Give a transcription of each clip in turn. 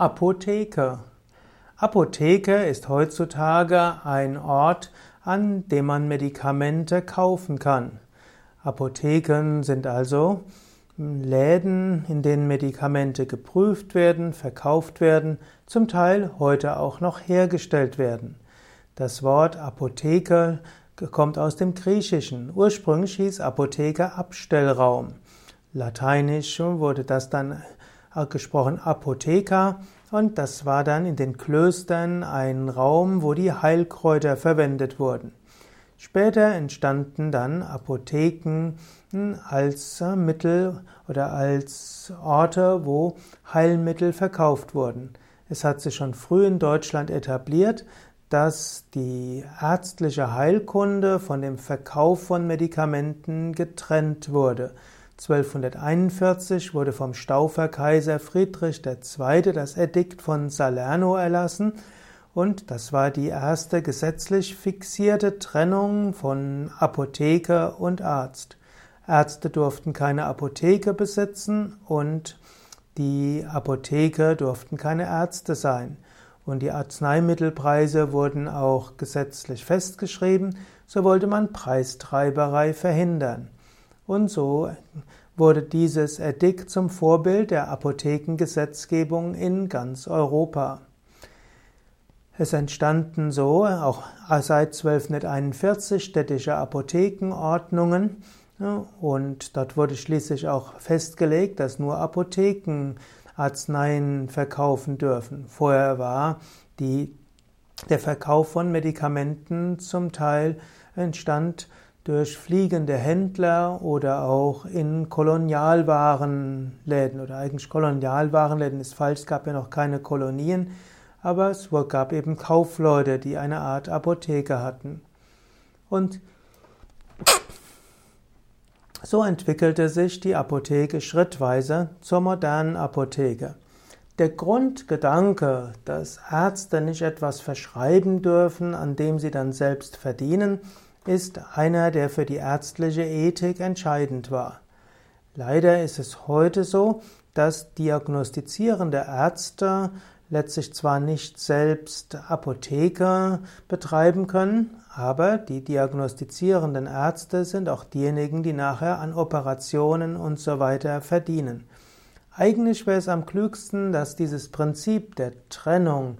Apotheke. Apotheke ist heutzutage ein Ort, an dem man Medikamente kaufen kann. Apotheken sind also Läden, in denen Medikamente geprüft werden, verkauft werden, zum Teil heute auch noch hergestellt werden. Das Wort Apotheke kommt aus dem Griechischen. Ursprünglich hieß Apotheke Abstellraum. Lateinisch wurde das dann gesprochen Apotheca und das war dann in den Klöstern ein Raum, wo die Heilkräuter verwendet wurden. Später entstanden dann Apotheken als Mittel oder als Orte, wo Heilmittel verkauft wurden. Es hat sich schon früh in Deutschland etabliert, dass die ärztliche Heilkunde von dem Verkauf von Medikamenten getrennt wurde. 1241 wurde vom Stauferkaiser Friedrich II. das Edikt von Salerno erlassen und das war die erste gesetzlich fixierte Trennung von Apotheker und Arzt. Ärzte durften keine Apotheke besitzen und die Apotheker durften keine Ärzte sein. Und die Arzneimittelpreise wurden auch gesetzlich festgeschrieben, so wollte man Preistreiberei verhindern. Und so wurde dieses Edikt zum Vorbild der Apothekengesetzgebung in ganz Europa. Es entstanden so auch seit 1241 städtische Apothekenordnungen und dort wurde schließlich auch festgelegt, dass nur Apotheken Arzneien verkaufen dürfen. Vorher war die, der Verkauf von Medikamenten zum Teil entstand durch fliegende Händler oder auch in Kolonialwarenläden oder eigentlich Kolonialwarenläden ist falsch, es gab ja noch keine Kolonien, aber es gab eben Kaufleute, die eine Art Apotheke hatten. Und so entwickelte sich die Apotheke schrittweise zur modernen Apotheke. Der Grundgedanke, dass Ärzte nicht etwas verschreiben dürfen, an dem sie dann selbst verdienen, ist einer, der für die ärztliche Ethik entscheidend war. Leider ist es heute so, dass diagnostizierende Ärzte letztlich zwar nicht selbst Apotheker betreiben können, aber die diagnostizierenden Ärzte sind auch diejenigen, die nachher an Operationen und so weiter verdienen. Eigentlich wäre es am klügsten, dass dieses Prinzip der Trennung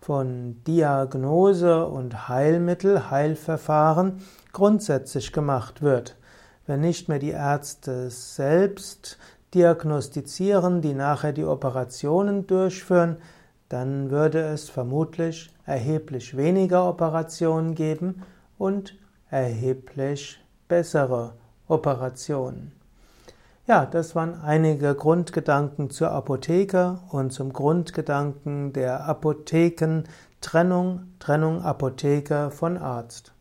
von Diagnose und Heilmittel, Heilverfahren grundsätzlich gemacht wird. Wenn nicht mehr die Ärzte selbst diagnostizieren, die nachher die Operationen durchführen, dann würde es vermutlich erheblich weniger Operationen geben und erheblich bessere Operationen. Ja, das waren einige Grundgedanken zur Apotheke und zum Grundgedanken der Apothekentrennung, Trennung Apotheke von Arzt.